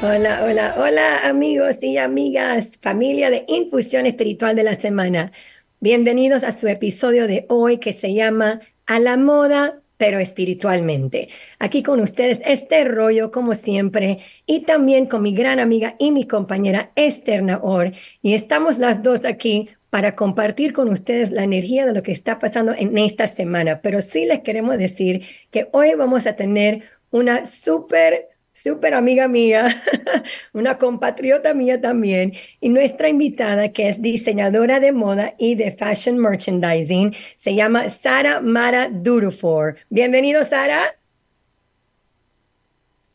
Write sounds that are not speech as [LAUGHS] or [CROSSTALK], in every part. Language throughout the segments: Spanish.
Hola, hola, hola amigos y amigas, familia de Infusión Espiritual de la Semana. Bienvenidos a su episodio de hoy que se llama A la moda, pero espiritualmente. Aquí con ustedes este rollo como siempre y también con mi gran amiga y mi compañera Esther Naor. Y estamos las dos aquí para compartir con ustedes la energía de lo que está pasando en esta semana. Pero sí les queremos decir que hoy vamos a tener una súper súper amiga mía, [LAUGHS] una compatriota mía también, y nuestra invitada que es diseñadora de moda y de fashion merchandising, se llama Sara Mara Durufor. Bienvenido, Sara.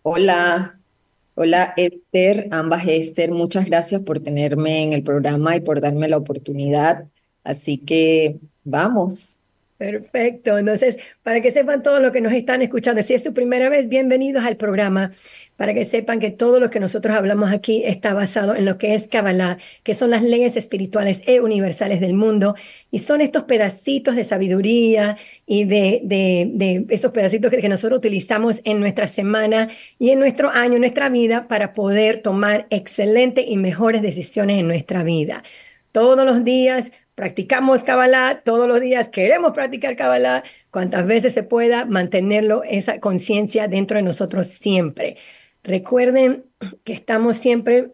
Hola, hola Esther, ambas Esther, muchas gracias por tenerme en el programa y por darme la oportunidad. Así que vamos. Perfecto. Entonces, para que sepan todos los que nos están escuchando, si es su primera vez, bienvenidos al programa. Para que sepan que todo lo que nosotros hablamos aquí está basado en lo que es Kabbalah, que son las leyes espirituales e universales del mundo, y son estos pedacitos de sabiduría y de, de, esos pedacitos que, que nosotros utilizamos en nuestra semana y en nuestro año, en nuestra vida, para poder tomar excelentes y mejores decisiones en nuestra vida. Todos los días practicamos Kabbalah todos los días, queremos practicar Kabbalah, cuantas veces se pueda, mantenerlo, esa conciencia dentro de nosotros siempre. Recuerden que estamos siempre,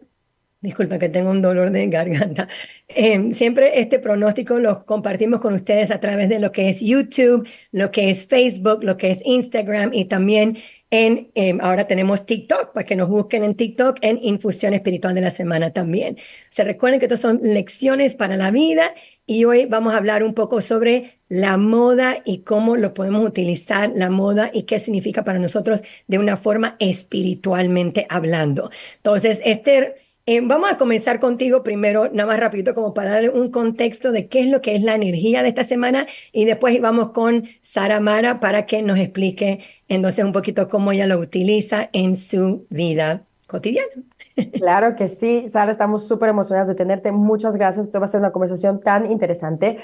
disculpa que tengo un dolor de garganta, [LAUGHS] em, siempre este pronóstico lo compartimos con ustedes a través de lo que es YouTube, lo que es Facebook, lo que es Instagram y también en, em, ahora tenemos TikTok, para que nos busquen en TikTok en Infusión Espiritual de la Semana también. Se recuerden que estas son lecciones para la vida y hoy vamos a hablar un poco sobre la moda y cómo lo podemos utilizar, la moda y qué significa para nosotros de una forma espiritualmente hablando. Entonces, Esther, eh, vamos a comenzar contigo primero, nada más rapidito, como para darle un contexto de qué es lo que es la energía de esta semana y después vamos con Sara Mara para que nos explique entonces un poquito cómo ella lo utiliza en su vida cotidiana. Claro que sí, Sara, estamos súper emocionadas de tenerte. Muchas gracias. Esto va a ser una conversación tan interesante.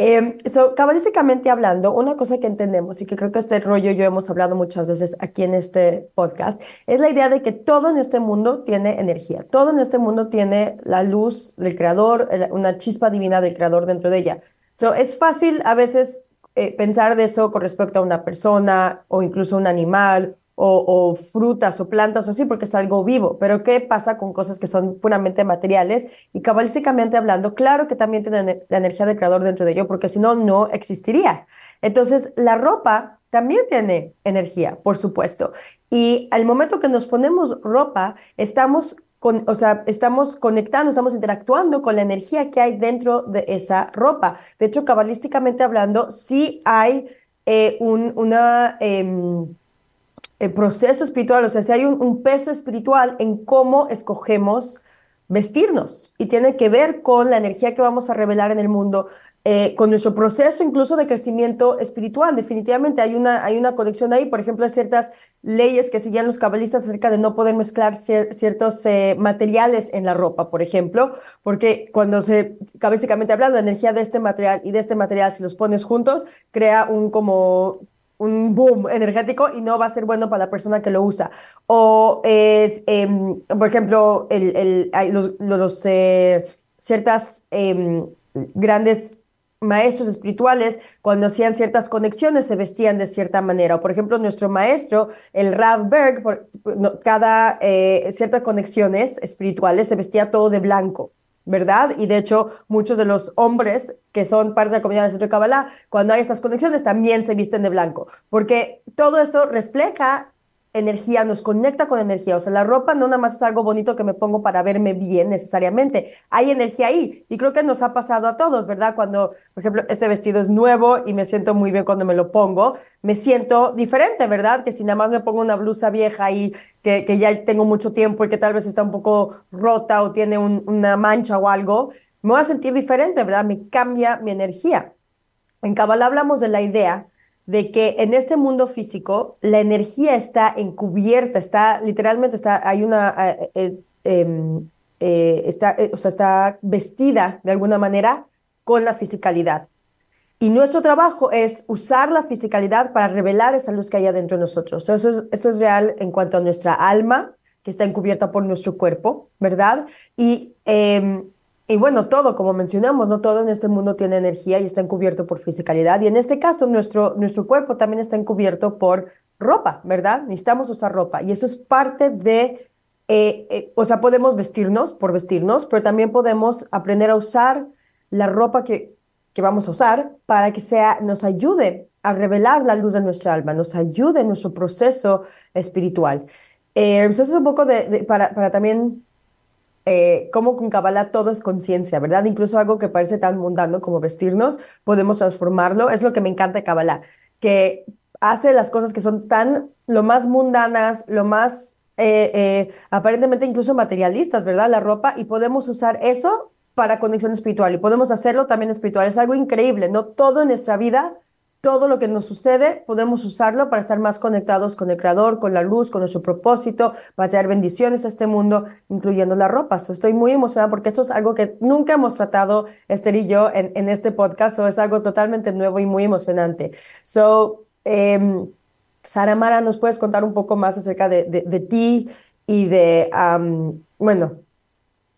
Eh, cabalísticamente hablando, una cosa que entendemos y que creo que este rollo yo hemos hablado muchas veces aquí en este podcast es la idea de que todo en este mundo tiene energía, todo en este mundo tiene la luz del creador, una chispa divina del creador dentro de ella. So, es fácil a veces eh, pensar de eso con respecto a una persona o incluso un animal o, frutas o plantas o así, porque es algo vivo. Pero ¿qué pasa con cosas que son puramente materiales? Y cabalísticamente hablando, claro que también tiene la energía del creador dentro de ello, porque si no, no existiría. Entonces, la ropa también tiene energía, por supuesto. Y al momento que nos ponemos ropa, estamos con, o sea, estamos conectando, estamos interactuando con la energía que hay dentro de esa ropa. De hecho, cabalísticamente hablando, sí hay eh, un, una... Em, el proceso espiritual, o sea, si hay un, peso espiritual en cómo escogemos vestirnos y tiene que ver con la energía que vamos a revelar en el mundo, eh, con nuestro proceso incluso de crecimiento espiritual. Definitivamente hay una, hay una conexión ahí. Por ejemplo, hay ciertas leyes que siguen los cabalistas acerca de no poder mezclar ciertos eh, materiales en la ropa, por ejemplo, porque cuando se, básicamente hablando, de energía de este material y de este material, si los pones juntos, crea un como un boom energético y no va a ser bueno para la persona que lo usa. O es, em, por ejemplo, el, el, los, los eh, ciertas em, grandes maestros espirituales, cuando hacían ciertas conexiones, se vestían de cierta manera. O, por ejemplo, nuestro maestro, el Rav Berg, por, cada eh, ciertas conexiones espirituales se vestía todo de blanco. ¿Verdad? Y de hecho, muchos de los hombres que son parte de la comunidad del Centro de Kabbalah, cuando hay estas conexiones, también se visten de blanco, porque todo esto refleja energía, nos conecta con energía. O sea, la ropa no nada más es algo bonito que me pongo para verme bien necesariamente. Hay energía ahí. Y creo que nos ha pasado a todos, ¿verdad? Cuando, por ejemplo, este vestido es nuevo y me siento muy bien cuando me lo pongo, me siento diferente, ¿verdad? Que si nada más me pongo una blusa vieja y que, que ya tengo mucho tiempo y que tal vez está un poco rota o tiene una mancha o algo, me voy a sentir diferente, ¿verdad? Me cambia mi energía. En Kabbalah hablamos de la idea de que en este mundo físico la energía está encubierta, está literalmente está, hay una, eh, eh, em, eh, está, o sea, está vestida de alguna manera con la fisicalidad. Y nuestro trabajo es usar la fisicalidad para revelar esa luz que hay adentro de nosotros. Eso es, eso es real en cuanto a nuestra alma, que está encubierta por nuestro cuerpo, ¿verdad? Y, em, y bueno, todo, como mencionamos, no todo en este mundo tiene energía y está encubierto por fisicalidad. Y en este caso, nuestro, nuestro cuerpo también está encubierto por ropa, ¿verdad? Necesitamos usar ropa. Y eso es parte de, eh, eh, o sea, podemos vestirnos por vestirnos, pero también podemos aprender a usar la ropa que, que vamos a usar para que sea, nos ayude a revelar la luz de nuestra alma, nos ayude en nuestro proceso espiritual. Eh, eso es un poco de, para, para, también eh, cómo con Kabbalah todo es conciencia, ¿verdad? Incluso algo que parece tan mundano como vestirnos, podemos transformarlo. Es lo que me encanta de Kabbalah, que hace las cosas que son tan lo más mundanas, lo más eh, eh, aparentemente incluso materialistas, ¿verdad? La ropa, y podemos usar eso para conexión espiritual y podemos hacerlo también espiritual. Es algo increíble, ¿no? Todo en nuestra vida, todo lo que nos sucede, podemos usarlo para estar más conectados con el Creador, con la luz, con nuestro propósito, para traer bendiciones a este mundo, incluyendo la ropa. estoy muy emocionada porque esto es algo que nunca hemos tratado, Esther y yo, en, este podcast. Es algo totalmente nuevo y muy emocionante. So, eh, Sara Mara, ¿nos puedes contar un poco más acerca de, de, de ti y de, um, bueno,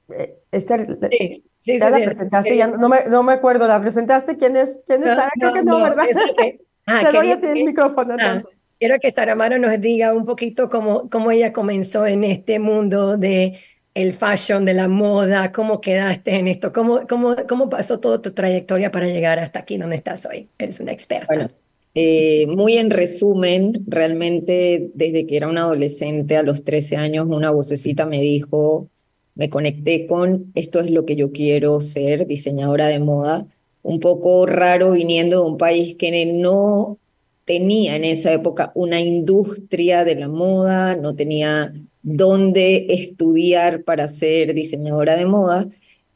eh, Esther, sí, sí, ¿ya sí, la presentaste? Ya no me, no me acuerdo, ¿la presentaste? ¿Quién es, quién es no, Sara? Creo que no, ¿verdad? Que, [LAUGHS] ah, Te doy a ti el micrófono. Ah, quiero que Sara Mara nos diga un poquito cómo, cómo ella comenzó en este mundo de el fashion, de la moda, cómo quedaste en esto, cómo, cómo, cómo pasó toda tu trayectoria para llegar hasta aquí donde estás hoy. Eres una experta. Bueno. Eh, muy en resumen, realmente desde que era una adolescente, a los 13 años, una vocecita me dijo, me conecté con esto es lo que yo quiero ser, diseñadora de moda. Un poco raro viniendo de un país que no tenía en esa época una industria de la moda, no tenía dónde estudiar para ser diseñadora de moda.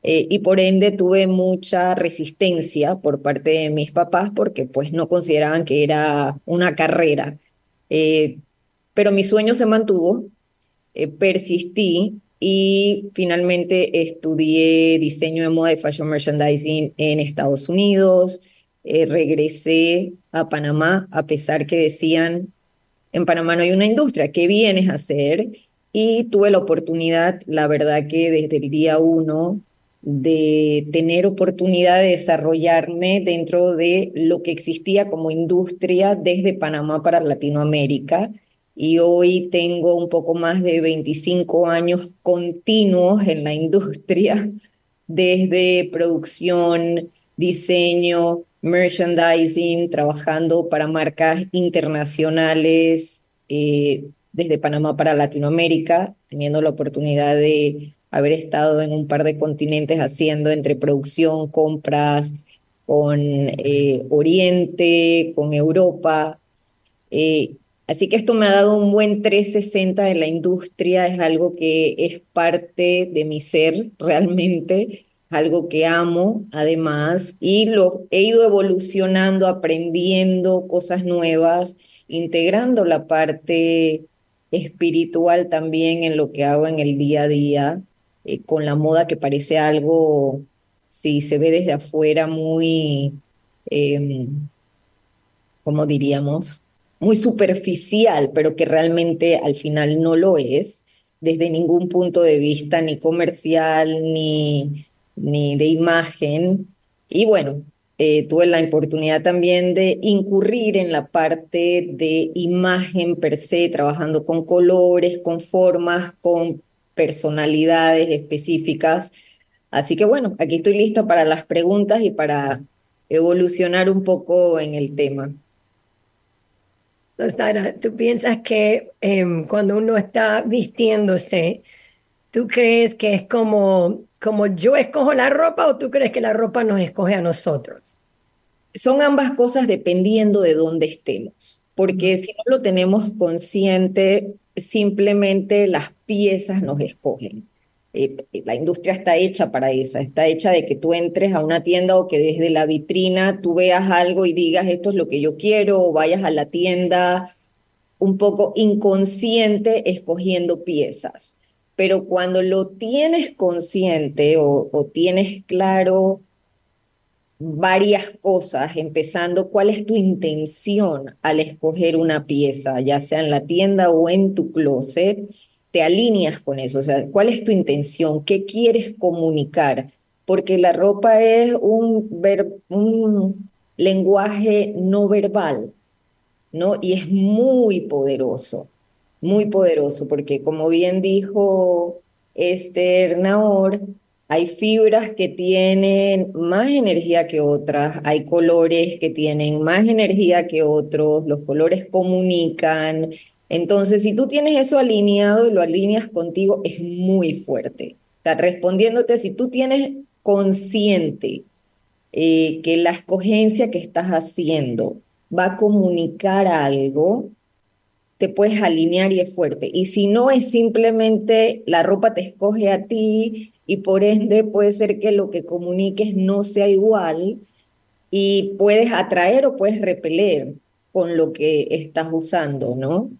Eh, y por ende tuve mucha resistencia por parte de mis papás porque pues no consideraban que era una carrera. Eh, pero mi sueño se mantuvo, eh, persistí y finalmente estudié diseño de moda y fashion merchandising en Estados Unidos. regresé a Panamá a pesar que decían, en Panamá no hay una industria, ¿qué vienes a hacer? Y tuve la oportunidad, la verdad que desde el día uno, de tener oportunidad de desarrollarme dentro de lo que existía como industria desde Panamá para Latinoamérica. Y hoy tengo un poco más de 25 años continuos en la industria, [LAUGHS] desde producción, diseño, merchandising, trabajando para marcas internacionales eh, desde Panamá para Latinoamérica, teniendo la oportunidad de haber estado en un par de continentes haciendo entre producción, compras con eh, Oriente, con Europa. Eh, así que esto me ha dado un buen 360 en la industria, es algo que es parte de mi ser realmente, algo que amo además, y lo he ido evolucionando, aprendiendo cosas nuevas, integrando la parte espiritual también en lo que hago en el día a día. Eh, con la moda que parece algo, si se ve desde afuera, muy, eh, ¿cómo diríamos? Muy superficial, pero que realmente al final no lo es, desde ningún punto de vista, ni comercial, ni, ni de imagen. Y bueno, eh, tuve la oportunidad también de incurrir en la parte de imagen per se, trabajando con colores, con formas, con personalidades específicas. Así que bueno, aquí estoy lista para las preguntas y para evolucionar un poco en el tema. Sara, ¿tú piensas que eh, cuando uno está vistiéndose, tú crees que es como, como yo escojo la ropa o tú crees que la ropa nos escoge a nosotros? Son ambas cosas dependiendo de dónde estemos, porque si no lo tenemos consciente, simplemente las piezas nos escogen. La industria está hecha para eso, está hecha de que tú entres a una tienda o que desde la vitrina tú veas algo y digas esto es lo que yo quiero o vayas a la tienda un poco inconsciente escogiendo piezas. Pero cuando lo tienes consciente o tienes claro varias cosas, empezando cuál es tu intención al escoger una pieza, ya sea en la tienda o en tu closet, te alineas con eso, o sea, ¿cuál es tu intención? ¿Qué quieres comunicar? Porque la ropa es un, lenguaje no verbal, ¿no? Y es muy poderoso, muy poderoso, porque como bien dijo Esther hay fibras que tienen más energía que otras, hay colores que tienen más energía que otros, los colores comunican. Entonces, si tú tienes eso alineado y lo alineas contigo, es muy fuerte. Está respondiéndote, si tú tienes consciente eh, que la escogencia que estás haciendo va a comunicar algo, te puedes alinear y es fuerte. Y si no es simplemente la ropa te escoge a ti y por ende puede ser que lo que comuniques no sea igual y puedes atraer o puedes repeler con lo que estás usando, ¿no?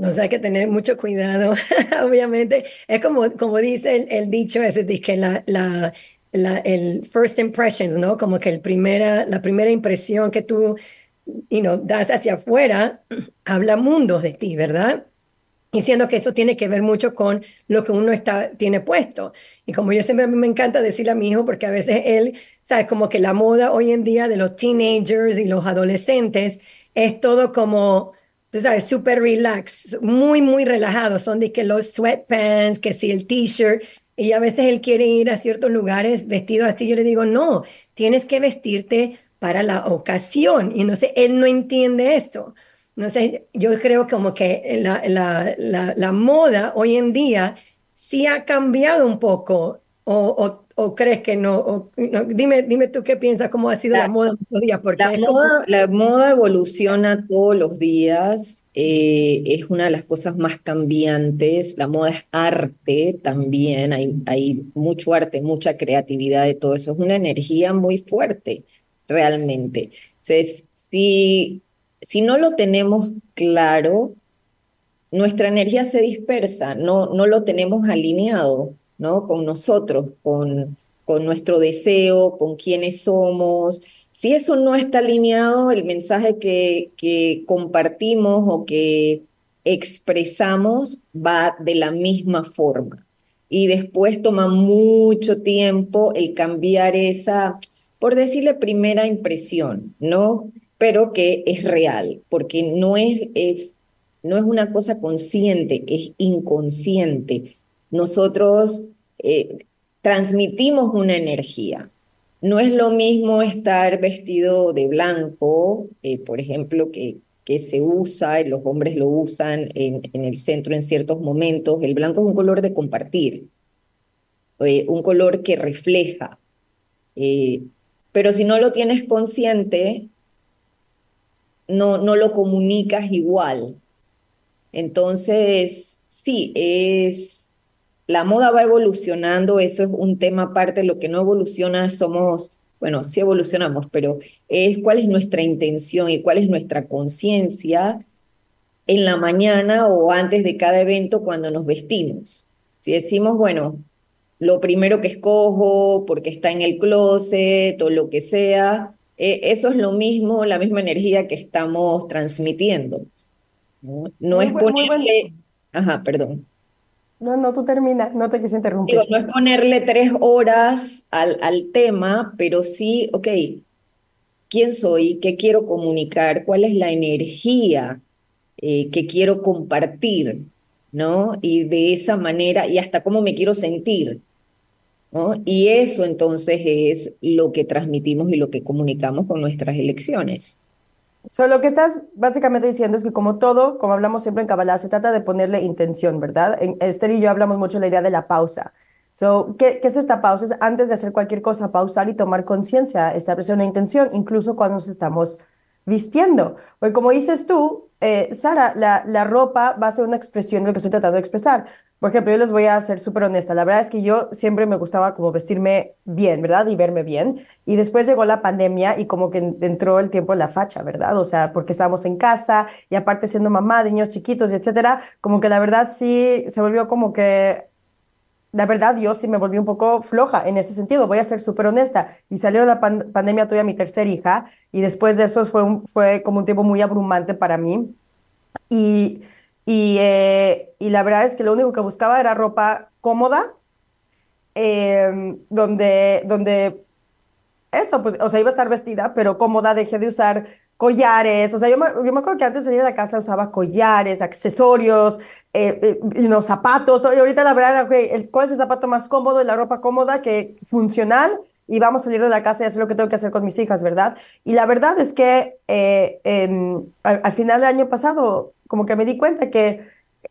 No sé, hay que tener mucho cuidado, [LAUGHS] obviamente. Es como, como dice el, dicho ese, de que la, la, la, el first impressions, ¿no? Como que el primera, la primera impresión que tú you know, das hacia afuera, [CLEARS THROAT] habla mundos de ti, ¿verdad? Y siendo que eso tiene que ver mucho con lo que uno está, tiene puesto. Y como yo siempre me encanta decirle a mi hijo, porque a veces él, sabes, como que la moda hoy en día de los teenagers y los adolescentes es todo como, tú sabes, súper relax, muy, muy relajado. Son de que los sweatpants, que si el t-shirt, y a veces él quiere ir a ciertos lugares vestido así. Yo le digo, no, tienes que vestirte para la ocasión. Y sé, él no entiende eso. Sé, yo creo como que la, la, la, la moda hoy en día sí ha cambiado un poco, o, o, o crees que no? dime, dime tú qué piensas, cómo ha sido la, moda estos días. Porque la, moda, la moda evoluciona todos los días, eh, es una de las cosas más cambiantes, la moda es arte también, hay, hay mucho arte, mucha creatividad de todo eso, es una energía muy fuerte realmente. Entonces, si si no lo tenemos claro, nuestra energía se dispersa, no, no lo tenemos alineado ¿no? con nosotros, con, con nuestro deseo, con quiénes somos. Si eso no está alineado, el mensaje que, que compartimos o que expresamos va de la misma forma. Y después toma mucho tiempo el cambiar esa, por decirle, primera impresión, ¿no? pero que es real, porque no es, es, no es una cosa consciente, es inconsciente. Nosotros eh, transmitimos una energía. No es lo mismo estar vestido de blanco, eh, por ejemplo, que, que se usa, los hombres lo usan en, en, el centro en ciertos momentos. El blanco es un color de compartir, eh, un color que refleja. pero si no lo tienes consciente, no, no lo comunicas igual. Entonces, sí, es, la moda va evolucionando, eso es un tema aparte, lo que no evoluciona somos, bueno, sí evolucionamos, pero es cuál es nuestra intención y cuál es nuestra conciencia en la mañana o antes de cada evento cuando nos vestimos. Si decimos, bueno, lo primero que escojo porque está en el closet o lo que sea, eh, eso es lo mismo, la misma energía que estamos transmitiendo. No, es ponerle... Ajá, perdón. No, no, tú termina, no te quise interrumpir. no es ponerle tres horas al, al tema, pero sí, ok, ¿quién soy? ¿Qué quiero comunicar? ¿Cuál es la energía eh, que quiero compartir? ¿No? Y de esa manera, y hasta cómo me quiero sentir. Y eso entonces es lo que transmitimos y lo que comunicamos con nuestras elecciones. So, lo que estás básicamente diciendo es que como todo, como hablamos siempre en Kabbalah, se trata de ponerle intención, ¿verdad? En Esther y yo hablamos mucho de la idea de la pausa. So, ¿qué, ¿Qué es esta pausa? Es antes de hacer cualquier cosa, pausar y tomar conciencia, establecer una intención, incluso cuando nos estamos vistiendo. Porque como dices tú, eh, Sara, la, la ropa va a ser una expresión de lo que estoy tratando de expresar. Por ejemplo, yo les voy a ser súper honesta. La verdad es que yo siempre me gustaba como vestirme bien, ¿verdad? Y verme bien. Y después llegó la pandemia y como que entró el tiempo en la facha, ¿verdad? O sea, porque estábamos en casa y aparte siendo mamá de niños chiquitos y etcétera, como que la verdad sí se volvió como que la verdad, yo sí me volví un poco floja en ese sentido, voy a ser súper honesta. Y salió la pandemia, tuve a mi tercera hija y después de eso fue, fue como un tiempo muy abrumante para mí. Y y, eh, Eh, y la verdad es que lo único que buscaba era ropa cómoda, em, donde, donde eso, pues, o sea, iba a estar vestida, pero cómoda, dejé de usar collares, o sea, yo me, yo me acuerdo que antes de salir de la casa usaba collares, accesorios, eh, eh zapatos, y ahorita la verdad, okay, ¿cuál es el zapato más cómodo y la ropa cómoda que funcional? Y vamos a salir de la casa y hacer lo que tengo que hacer con mis hijas, ¿verdad? Y la verdad es que eh, al, final del año pasado, como que me di cuenta que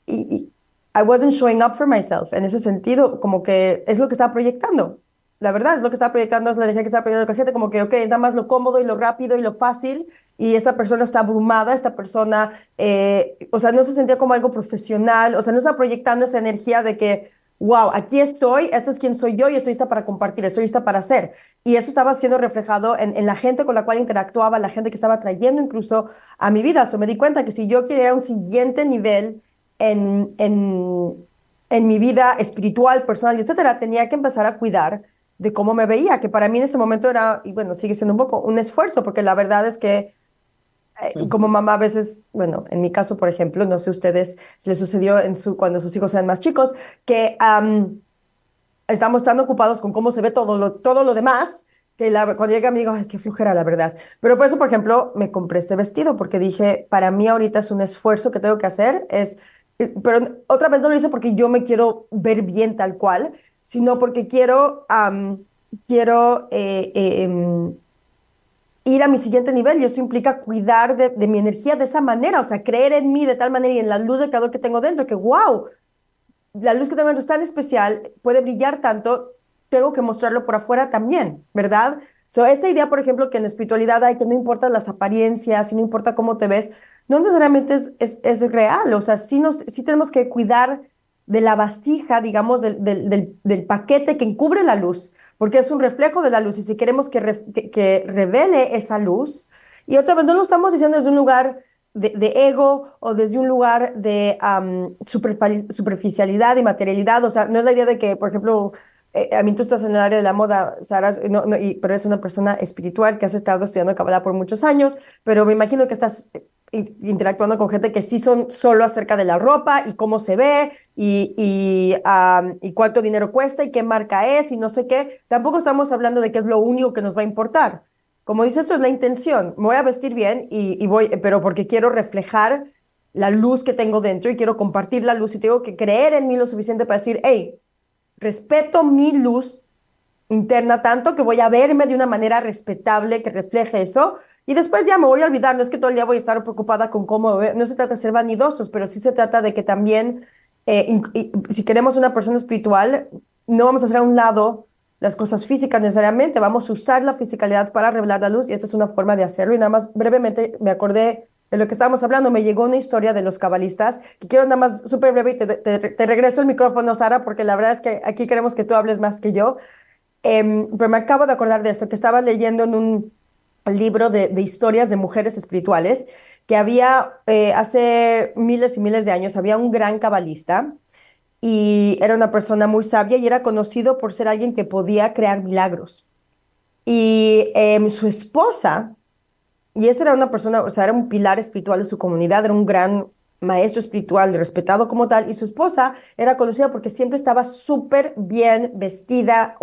y, I wasn't showing up for myself, en ese sentido, como que es lo que estaba proyectando. La verdad, es lo que estaba proyectando, es la energía que estaba proyectando la gente, como que, ok, nada más lo cómodo y lo rápido y lo fácil, y esta persona está abrumada, esta persona, eh, o sea, no se sentía como algo profesional, o sea, no está proyectando esa energía de que, wow, aquí estoy, esta es quien soy yo y estoy lista para compartir, estoy lista para hacer. Y eso estaba siendo reflejado en, la gente con la cual interactuaba, la gente que estaba trayendo incluso a mi vida. O me di cuenta que si yo quería un siguiente nivel en, en, mi vida espiritual, personal, etcétera, tenía que empezar a cuidar de cómo me veía, que para mí en ese momento era, y bueno, sigue siendo un poco un esfuerzo, porque la verdad es que como mamá a veces, bueno, en mi caso, por ejemplo, no sé ustedes si les sucedió en su, cuando sus hijos eran más chicos, que estamos tan ocupados con cómo se ve todo lo, todo lo demás, que la, cuando llega me digo, ay, qué flujera, la verdad. Pero por eso, por ejemplo, me compré este vestido, porque dije, para mí ahorita es un esfuerzo que tengo que hacer, es, eh, pero otra vez no lo hice porque yo me quiero ver bien tal cual, sino porque quiero, quiero eh, em, ir a mi siguiente nivel y eso implica cuidar de, mi energía de esa manera, o sea, creer en mí de tal manera y en la luz del creador que tengo dentro, que wow, la luz que tengo dentro es tan especial, puede brillar tanto, tengo que mostrarlo por afuera también, ¿verdad? So, esta idea, por ejemplo, que en espiritualidad hay que no importa las apariencias y no importa cómo te ves, no necesariamente es, es, real, o sea, sí, nos, sí tenemos que cuidar de la vasija, digamos, del, del paquete que encubre la luz porque es un reflejo de la luz y si queremos que, que, revele esa luz, y otra vez no lo estamos diciendo desde un lugar de, ego o desde un lugar de superficialidad y materialidad, o sea, no es la idea de que, por ejemplo, eh, a mí tú estás en el área de la moda, Sara, no, pero es una persona espiritual que has estado estudiando Kabbalah por muchos años, pero me imagino que estás interactuando con gente que sí son solo acerca de la ropa y cómo se ve y, cuánto dinero cuesta y qué marca es y no sé qué. Tampoco estamos hablando de que es lo único que nos va a importar. Como dice, esto es la intención. Me voy a vestir bien y, voy, pero porque quiero reflejar la luz que tengo dentro y quiero compartir la luz y tengo que creer en mí lo suficiente para decir, hey, respeto mi luz interna tanto que voy a verme de una manera respetable que refleje eso y después ya me voy a olvidar, no es que todo el día voy a estar preocupada con cómo, no se trata de ser vanidosos, pero sí se trata de que también, eh, si queremos una persona espiritual, no vamos a hacer a un lado las cosas físicas necesariamente, vamos a usar la fisicalidad para revelar la luz y esta es una forma de hacerlo. Y nada más brevemente me acordé de lo que estábamos hablando, me llegó una historia de los cabalistas, que quiero nada más súper breve y te, te, regreso el micrófono, Sara, porque la verdad es que aquí queremos que tú hables más que yo. Em, pero me acabo de acordar de esto, que estaba leyendo en un libro de, historias de mujeres espirituales, que había eh, hace miles y miles de años, había un gran cabalista y era una persona muy sabia y era conocido por ser alguien que podía crear milagros. Y em, su esposa, y esa era una persona, o sea, era un pilar espiritual de su comunidad, era un gran maestro espiritual, respetado como tal, y su esposa era conocida porque siempre estaba súper bien vestida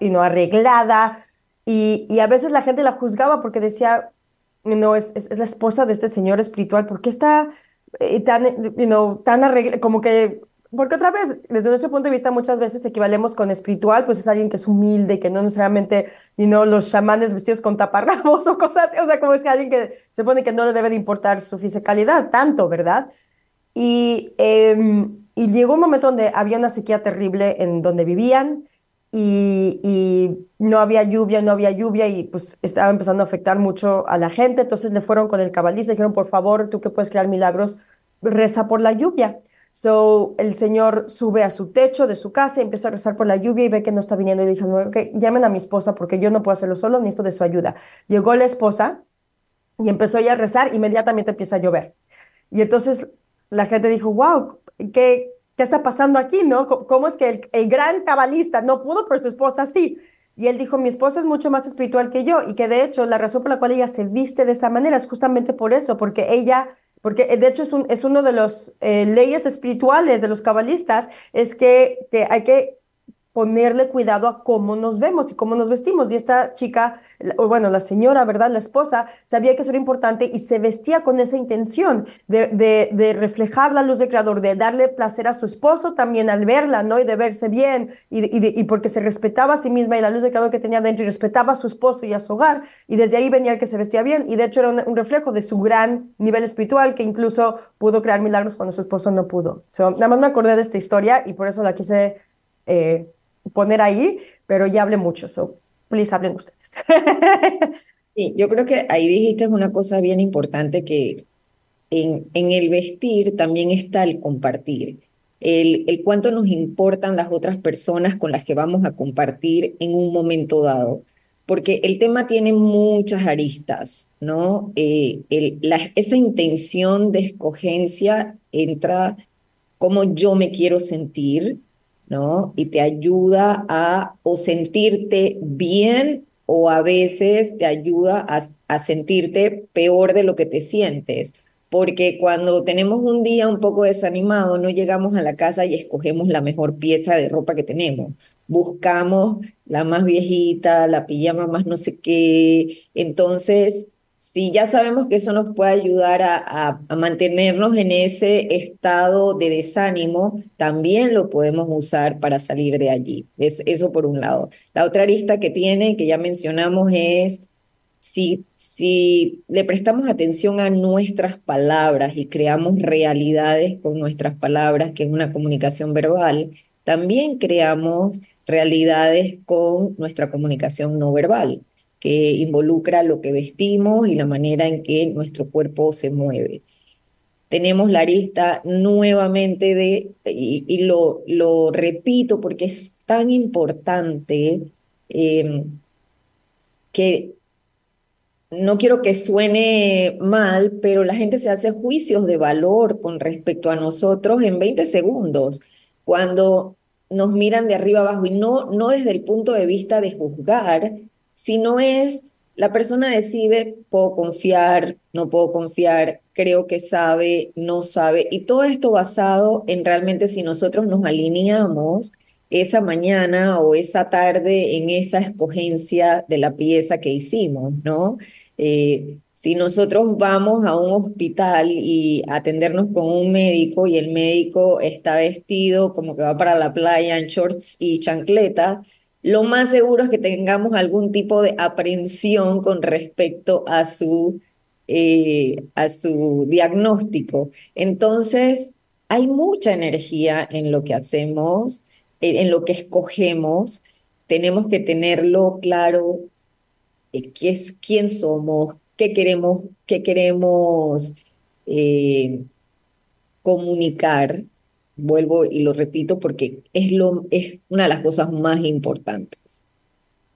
y no arreglada, y, a veces la gente la juzgaba porque decía, no, es, es, la esposa de este señor espiritual, ¿por qué está eh, tan, you know, tan arreglada? Como que, porque otra vez, desde nuestro punto de vista, muchas veces equivalemos con espiritual, pues es alguien que es humilde, que no necesariamente, you know, los chamanes vestidos con taparrabos [LAUGHS] o cosas o sea, como es que alguien que se supone que no le debe de importar su fisicalidad tanto, ¿verdad? Y, em, y llegó un momento donde había una sequía terrible en donde vivían, y, no había lluvia, no había lluvia y pues estaba empezando a afectar mucho a la gente. Entonces le fueron con el cabalista y dijeron, por favor, tú que puedes crear milagros, reza por la lluvia. So el señor sube a su techo de su casa y empieza a rezar por la lluvia y ve que no está viniendo y dijo, ok, llamen a mi esposa porque yo no puedo hacerlo solo, necesito de su ayuda. Llegó la esposa y empezó ella a rezar, inmediatamente empieza a llover. Y entonces la gente dijo, wow, qué, ¿qué está pasando aquí? ¿No? ¿Cómo es que el, gran cabalista no pudo, pero su esposa sí? Y él dijo, mi esposa es mucho más espiritual que yo y que de hecho la razón por la cual ella se viste de esa manera es justamente por eso, porque ella porque eh, de hecho es, un, es uno de los eh, leyes espirituales de los cabalistas, es que, que hay que ponerle cuidado a cómo nos vemos y cómo nos vestimos. Y esta chica, o bueno, la señora, ¿verdad? La esposa, sabía que eso era importante y se vestía con esa intención de, de, reflejar la luz del Creador, de darle placer a su esposo también al verla, ¿no? Y de verse bien, y, y, y porque se respetaba a sí misma y la luz del Creador que tenía dentro, y respetaba a su esposo y a su hogar, y desde ahí venía el que se vestía bien, y de hecho era un, reflejo de su gran nivel espiritual, que incluso pudo crear milagros cuando su esposo no pudo. nada más me acordé de esta historia y por eso la quise... Eh, poner ahí, pero ya hablé mucho, so please hablen ustedes. [LAUGHS] sí, yo creo que ahí dijiste una cosa bien importante que en, en el vestir también está el compartir. El, el, cuánto nos importan las otras personas con las que vamos a compartir en un momento dado. Porque el tema tiene muchas aristas, ¿no? Eh, el, la, esa intención de escogencia entra como yo me quiero sentir, ¿no? Y te ayuda a o sentirte bien o a veces te ayuda a, a sentirte peor de lo que te sientes. Porque cuando tenemos un día un poco desanimado, no llegamos a la casa y escogemos la mejor pieza de ropa que tenemos. Buscamos la más viejita, la pijama más no sé qué. Entonces, si ya sabemos que eso nos puede ayudar a, mantenernos en ese estado de desánimo, también lo podemos usar para salir de allí. Es, eso por un lado. La otra arista que tiene, que ya mencionamos, es si, si le prestamos atención a nuestras palabras y creamos realidades con nuestras palabras, que es una comunicación verbal, también creamos realidades con nuestra comunicación no verbal que involucra lo que vestimos y la manera en que nuestro cuerpo se mueve. Tenemos la arista nuevamente de, y, lo, repito porque es tan importante em, que no quiero que suene mal, pero la gente se hace juicios de valor con respecto a nosotros en 20 segundos, cuando nos miran de arriba abajo y no, no desde el punto de vista de juzgar, si no es, la persona decide, puedo confiar, no puedo confiar, creo que sabe, no sabe, y todo esto basado en realmente si nosotros nos alineamos esa mañana o esa tarde en esa escogencia de la pieza que hicimos, ¿no? Eh, si nosotros vamos a un hospital y atendernos con un médico y el médico está vestido como que va para la playa en shorts y chancletas, lo más seguro es que tengamos algún tipo de aprensión con respecto a su, eh, a su diagnóstico. Entonces, hay mucha energía en lo que hacemos, en, lo que escogemos. Tenemos que tenerlo claro eh, qué es, quién somos, qué queremos, qué queremos eh, comunicar Vuelvo y lo repito porque es, lo, es una de las cosas más importantes.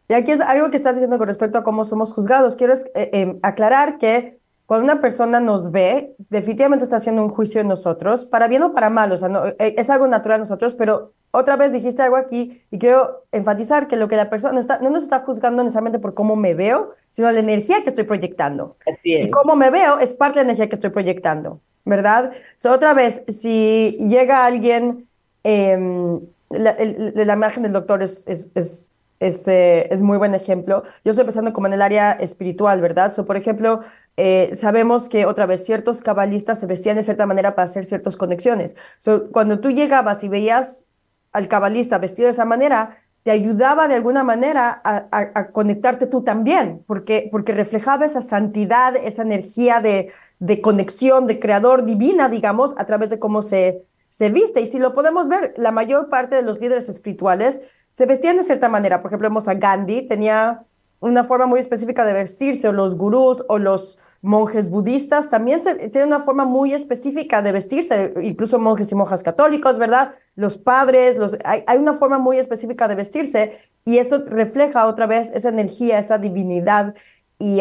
Y aquí es algo que estás diciendo con respecto a cómo somos juzgados. Quiero eh, em, aclarar que cuando una persona nos ve, definitivamente está haciendo un juicio en nosotros, para bien o para mal, o sea, no, eh, es algo natural en nosotros, pero otra vez dijiste algo aquí y quiero enfatizar que lo que la persona está, no nos está juzgando necesariamente por cómo me veo, sino la energía que estoy proyectando. Así es. Y cómo me veo es parte de la energía que estoy proyectando. ¿Verdad? otra vez, si llega alguien, em, la, la, imagen del doctor es, es, es, es, eh, es, muy buen ejemplo. Yo estoy pensando como en el área espiritual, ¿verdad? So, por ejemplo, eh, sabemos que otra vez ciertos cabalistas se vestían de cierta manera para hacer ciertas conexiones. So, cuando tú llegabas y veías al cabalista vestido de esa manera, te ayudaba de alguna manera a, a, a conectarte tú también, porque, porque reflejaba esa santidad, esa energía de, de conexión, de creador divina, digamos, a través de cómo se, se viste. Y si lo podemos ver, la mayor parte de los líderes espirituales se vestían de cierta manera. Por ejemplo, vemos a Gandhi, tenía una forma muy específica de vestirse, o los gurús o los monjes budistas también tienen una forma muy específica de vestirse, incluso monjes y monjas católicos, ¿verdad? Los padres, los, hay, hay una forma muy específica de vestirse y esto refleja otra vez esa energía, esa divinidad y,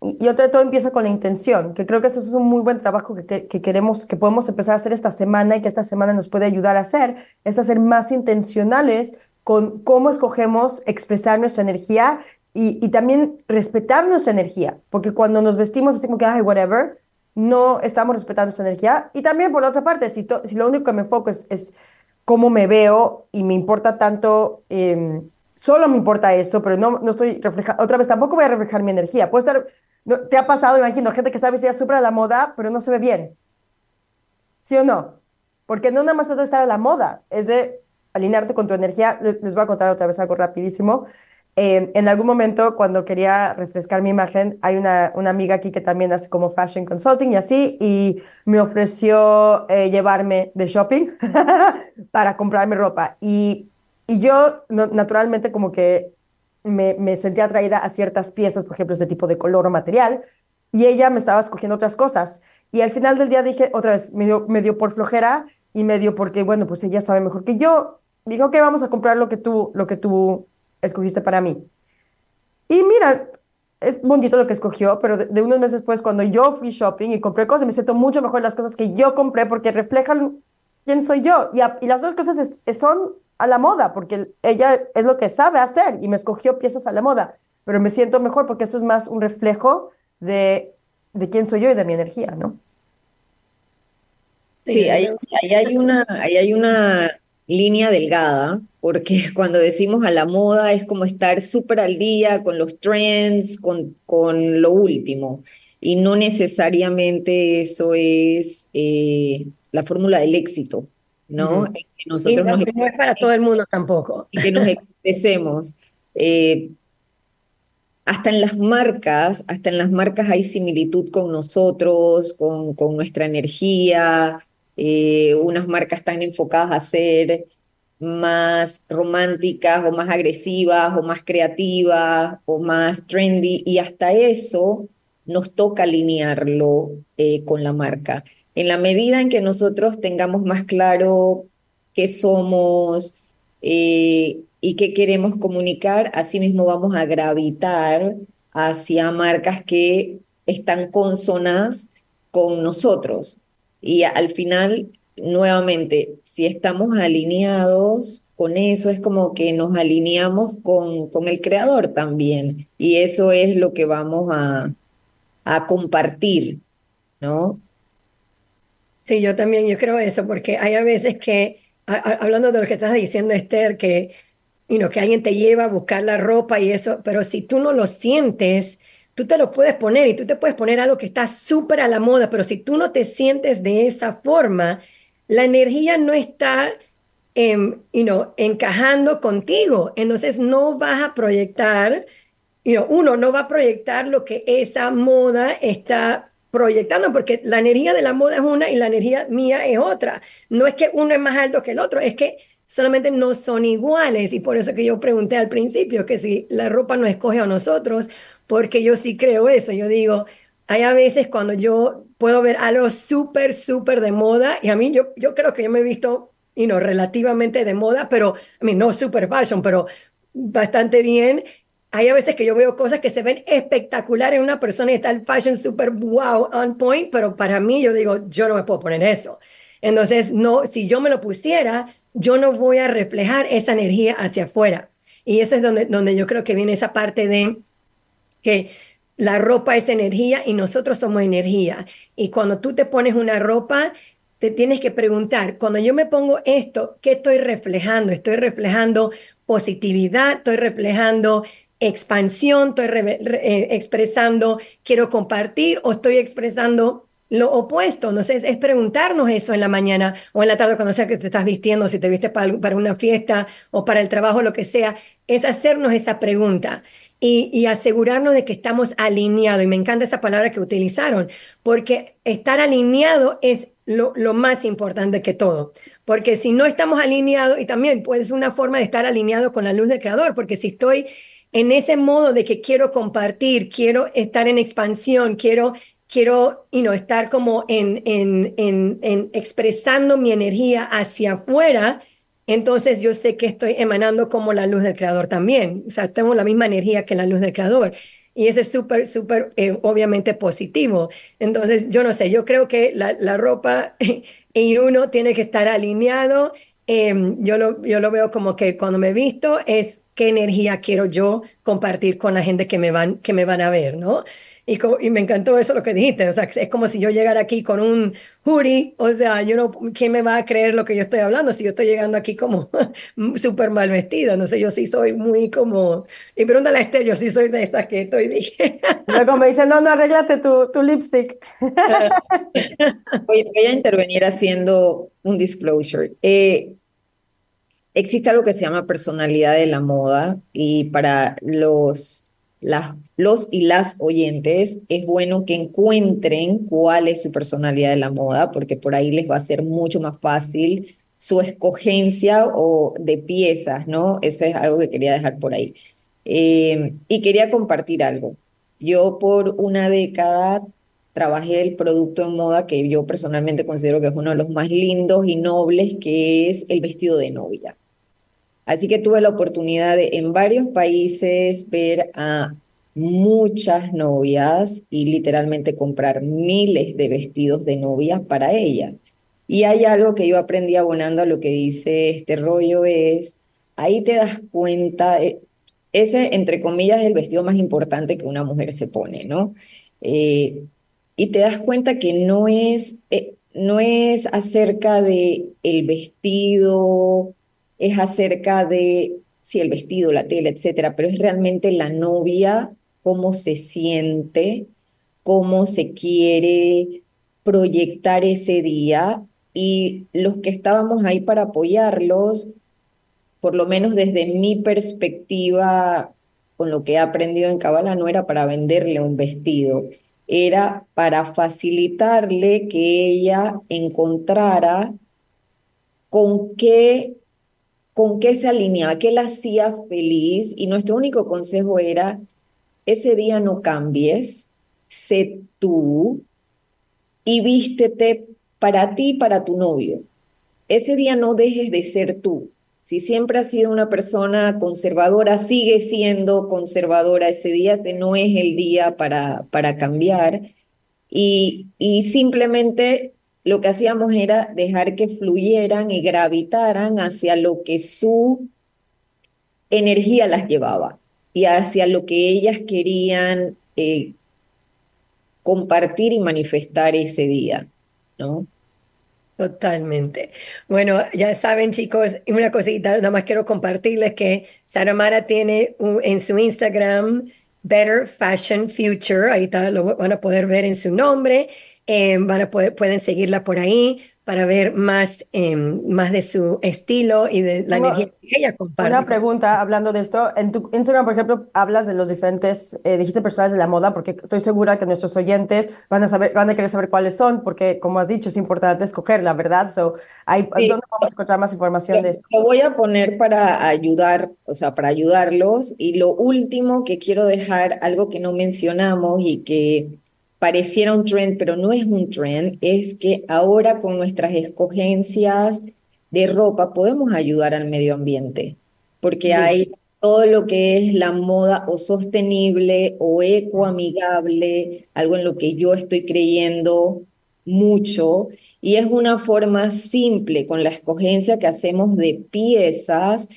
y otra todo empieza con la intención, que creo que eso es un muy buen trabajo que, que, queremos, que podemos empezar a hacer esta semana y que esta semana nos puede ayudar a hacer, es hacer más intencionales con cómo escogemos expresar nuestra energía y, y también respetar nuestra energía, porque cuando nos vestimos así como que, ay, whatever, no estamos respetando su energía. Y también por la otra parte, si, si lo único que me enfoco es, es, cómo me veo y me importa tanto, eh, solo me importa esto, pero no, no estoy reflejando, otra vez tampoco voy a reflejar mi energía. Puedo estar, no, te ha pasado, imagino, gente que está vestida súper a la moda, pero no se ve bien. ¿Sí o no? Porque no nada más es de estar a la moda, es de alinearte con tu energía. Les, voy a contar otra vez algo rapidísimo. Eh, en algún momento, cuando quería refrescar mi imagen, hay una, una, amiga aquí que también hace como fashion consulting y así, y me ofreció eh, llevarme de shopping [LAUGHS] para comprarme ropa. Y, y yo, naturalmente, como que me, sentía atraída a ciertas piezas, por ejemplo, este tipo de color o material, y ella me estaba escogiendo otras cosas. Y al final del día dije, otra vez, me dio, por flojera y me dio porque, bueno, pues ella sabe mejor que yo. Dijo que vamos a comprar lo que tú, lo que tú escogiste para mí. Y mira, es bonito lo que escogió, pero de, unos meses después, cuando yo fui shopping y compré cosas, me siento mucho mejor las cosas que yo compré porque reflejan quién soy yo. Y las dos cosas son a la moda, porque ella es lo que sabe hacer y me escogió piezas a la moda, pero me siento mejor porque eso es más un reflejo de, de quién soy yo y de mi energía, ¿no? Sí, ahí, hay una, ahí hay una línea delgada, porque [LAUGHS] cuando decimos a la moda es como estar súper al día con los trends, con, con lo último. Y no necesariamente eso es eh, la fórmula del éxito, ¿no? que nosotros no es para todo el mundo tampoco. [LAUGHS] que nos expresemos. Eh, hasta en las marcas, hasta en las marcas hay similitud con nosotros, con, con nuestra energía, eh, unas marcas están enfocadas a ser más románticas o más agresivas o más creativas o más trendy y hasta eso nos toca alinearlo eh, con la marca. En la medida en que nosotros tengamos más claro qué somos eh, y qué queremos comunicar, así mismo vamos a gravitar hacia marcas que están consonas con nosotros. Y al final, nuevamente, si estamos alineados con eso, es como que nos alineamos con, con el creador también. Y eso es lo que vamos a, a compartir, ¿no? Sí, yo también, yo creo eso, porque hay a veces que, hablando de lo que estás diciendo, Esther, que, you know, que alguien te lleva a buscar la ropa y eso, pero si tú no lo sientes, tú te lo puedes poner y tú te puedes poner algo que está súper a la moda, pero si tú no te sientes de esa forma, la energía no está you know, encajando contigo. Entonces no vas a proyectar, you know, uno no va a proyectar lo que esa moda está proyectando, porque la energía de la moda es una y la energía mía es otra. No es que uno es más alto que el otro, es que solamente no son iguales. Y por eso que yo pregunté al principio que si la ropa nos escoge a nosotros porque yo sí creo eso. Yo digo, hay a veces cuando yo puedo ver algo súper, súper de moda, y a mí yo, yo creo que yo me he visto, y no relativamente de moda, pero, a mí no super fashion, pero bastante bien. Hay a veces que yo veo cosas que se ven espectaculares en una persona y está el fashion super wow, on point, pero para mí yo digo, yo no me puedo poner eso. Entonces, no, si yo me lo pusiera, yo no voy a reflejar esa energía hacia afuera. Y eso es donde, donde yo creo que viene esa parte de que la ropa es energía y nosotros somos energía. Y cuando tú te pones una ropa, te tienes que preguntar, cuando yo me pongo esto, ¿qué estoy reflejando? Estoy reflejando positividad, estoy reflejando expansión, estoy eh, expresando quiero compartir o estoy expresando lo opuesto. No sé, es preguntarnos eso en la mañana o en la tarde cuando sea que te estás vistiendo, si te viste para, para una fiesta o para el trabajo, lo que sea, es hacernos esa pregunta y, asegurarnos de que estamos alineados. Y me encanta esa palabra que utilizaron, porque estar alineado es lo, lo, más importante que todo. Porque si no estamos alineados, y también puede ser una forma de estar alineado con la luz del Creador, porque si estoy en ese modo de que quiero compartir, quiero estar en expansión, quiero quiero you know, estar como en, en, en, en expresando mi energía hacia afuera, entonces yo sé que estoy emanando como la luz del creador también. O sea, tengo la misma energía que la luz del creador. Y eso es súper, súper, eh, obviamente positivo. Entonces, yo no sé, yo creo que la, la ropa [LAUGHS] y uno tiene que estar alineado. Em, yo, lo, yo lo veo como que cuando me visto es qué energía quiero yo compartir con la gente que me van, que me van a ver, ¿no? Y, y, me encantó eso lo que dijiste, o sea, es como si yo llegara aquí con un hoodie, o sea, yo no, ¿quién me va a creer lo que yo estoy hablando si yo estoy llegando aquí como [LAUGHS] súper mal vestida? No sé, yo sí soy muy como, y pregúntale a Esther, yo sí soy de esas que estoy, dije. [LAUGHS] Luego me dice, no, no, arréglate tu, tu lipstick. [LAUGHS] voy, voy, a intervenir haciendo un disclosure. Eh, existe algo que se llama personalidad de la moda y para los, los y las oyentes es bueno que encuentren cuál es su personalidad de la moda porque por ahí les va a ser mucho más fácil su escogencia o de piezas, ¿no? Eso es algo que quería dejar por ahí. Eh, y quería compartir algo. Yo por una década trabajé el producto en moda que yo personalmente considero que es uno de los más lindos y nobles, que es el vestido de novia. Así que tuve la oportunidad de en varios países ver a muchas novias y literalmente comprar miles de vestidos de novias para ellas. Y hay algo que yo aprendí abonando a lo que dice este rollo es, ahí te das cuenta, eh, ese entre comillas es el vestido más importante que una mujer se pone, ¿no? Eh, y te das cuenta que no es, eh, no es acerca de el vestido, es acerca de, sí, el vestido, la tela, etcétera, pero es realmente la novia, cómo se siente, cómo se quiere proyectar ese día. Y los que estábamos ahí para apoyarlos, por lo menos desde mi perspectiva, con lo que he aprendido en Cabala, no era para venderle un vestido, era para facilitarle que ella encontrara con qué con qué se alineaba, qué la hacía feliz y nuestro único consejo era, ese día no cambies, sé tú y vístete para ti y para tu novio. Ese día no dejes de ser tú. Si siempre has sido una persona conservadora, sigue siendo conservadora ese día, ese no es el día para, para cambiar. Y, y simplemente lo que hacíamos era dejar que fluyeran y gravitaran hacia lo que su energía las llevaba y hacia lo que ellas querían eh, compartir y manifestar ese día, ¿no? Totalmente. Bueno, ya saben, chicos, una cosita, nada más quiero compartirles que Sara Mara tiene en su Instagram Better Fashion Future, ahí está, lo van a poder ver en su nombre eh, van a poder, pueden seguirla por ahí para ver más, eh, más de su estilo y de la energía que ella comparte. Una pregunta hablando de esto. En tu Instagram, por ejemplo, hablas de los diferentes, eh, dijiste personas de la moda, porque estoy segura que nuestros oyentes van a, saber, van a querer saber cuáles son, porque como has dicho, es importante escoger la verdad. So, hay, ¿Dónde podemos encontrar más información de esto? Lo voy a poner para ayudar, o sea, para ayudarlos. Y lo último que quiero dejar, algo que no mencionamos y que pareciera un trend, pero no es un trend, es que ahora con nuestras escogencias de ropa podemos ayudar al medio ambiente, porque hay todo lo que es la moda o sostenible o ecoamigable, algo en lo que yo estoy creyendo mucho, y es una forma simple con la escogencia que hacemos de piezas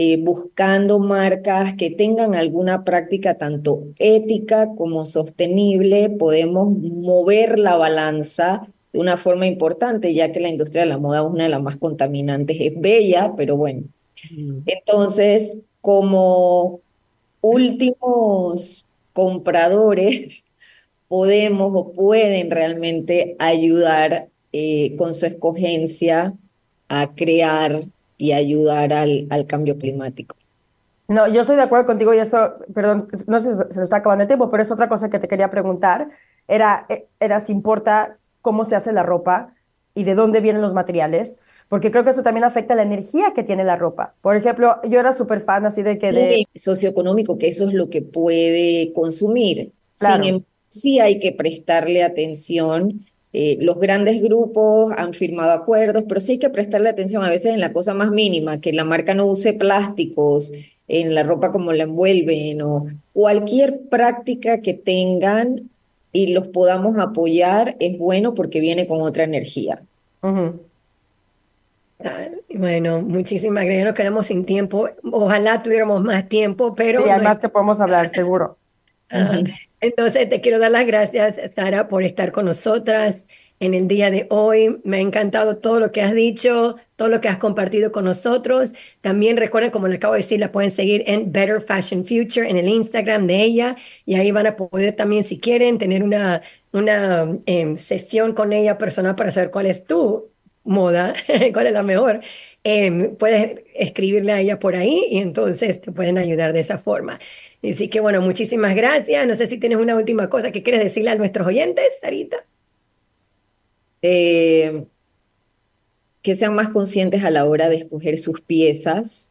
eh, buscando marcas que tengan alguna práctica tanto ética como sostenible, podemos mover la balanza de una forma importante, ya que la industria de la moda es una de las más contaminantes, es bella, pero bueno. Mm. Entonces, como últimos compradores, [LAUGHS] podemos o pueden realmente ayudar eh, con su escogencia a crear y ayudar al, al cambio climático. No, yo estoy de acuerdo contigo y eso, perdón, no sé si se nos está acabando el tiempo, pero es otra cosa que te quería preguntar. Era, eh, era si importa cómo se hace la ropa y de dónde vienen los materiales, porque creo que eso también afecta la energía que tiene la ropa. Por ejemplo, yo era súper fan así de que de... Socioeconómico, que eso es lo que puede consumir. Claro. Sin sí hay que prestarle atención eh, los grandes grupos han firmado acuerdos, pero sí hay que prestarle atención a veces en la cosa más mínima, que la marca no use plásticos en la ropa como la envuelven o cualquier práctica que tengan y los podamos apoyar es bueno porque viene con otra energía. Bueno, muchísimas gracias. Nos quedamos sin tiempo. Ojalá tuviéramos más tiempo, pero... Y además que podemos hablar, seguro. Entonces, te quiero dar las gracias, Sara, por estar con nosotras en el día de hoy. Me ha encantado todo lo que has dicho, todo lo que has compartido con nosotros. También recuerden, como le acabo de decir, la pueden seguir en Better Fashion Future, en el Instagram de ella, y ahí van a poder también, si quieren, tener una, una em, sesión con ella personal para saber cuál es tu moda, [LAUGHS] cuál es la mejor. Em, puedes escribirle a ella por ahí y entonces te pueden ayudar de esa forma. Así que bueno, muchísimas gracias. No sé si tienes una última cosa que quieres decirle a nuestros oyentes, Sarita. Eh, que sean más conscientes a la hora de escoger sus piezas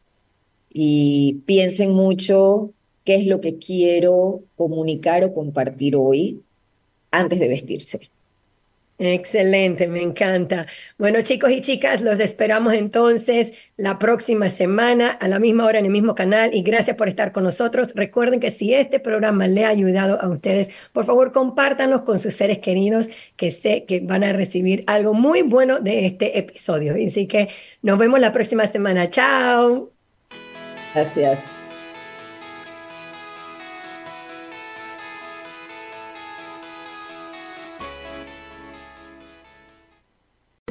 y piensen mucho qué es lo que quiero comunicar o compartir hoy antes de vestirse. Excelente, me encanta. Bueno, chicos y chicas, los esperamos entonces la próxima semana a la misma hora en el mismo canal y gracias por estar con nosotros. Recuerden que si este programa le ha ayudado a ustedes, por favor compártanlo con sus seres queridos que sé que van a recibir algo muy bueno de este episodio. Así que nos vemos la próxima semana. Chao. Gracias.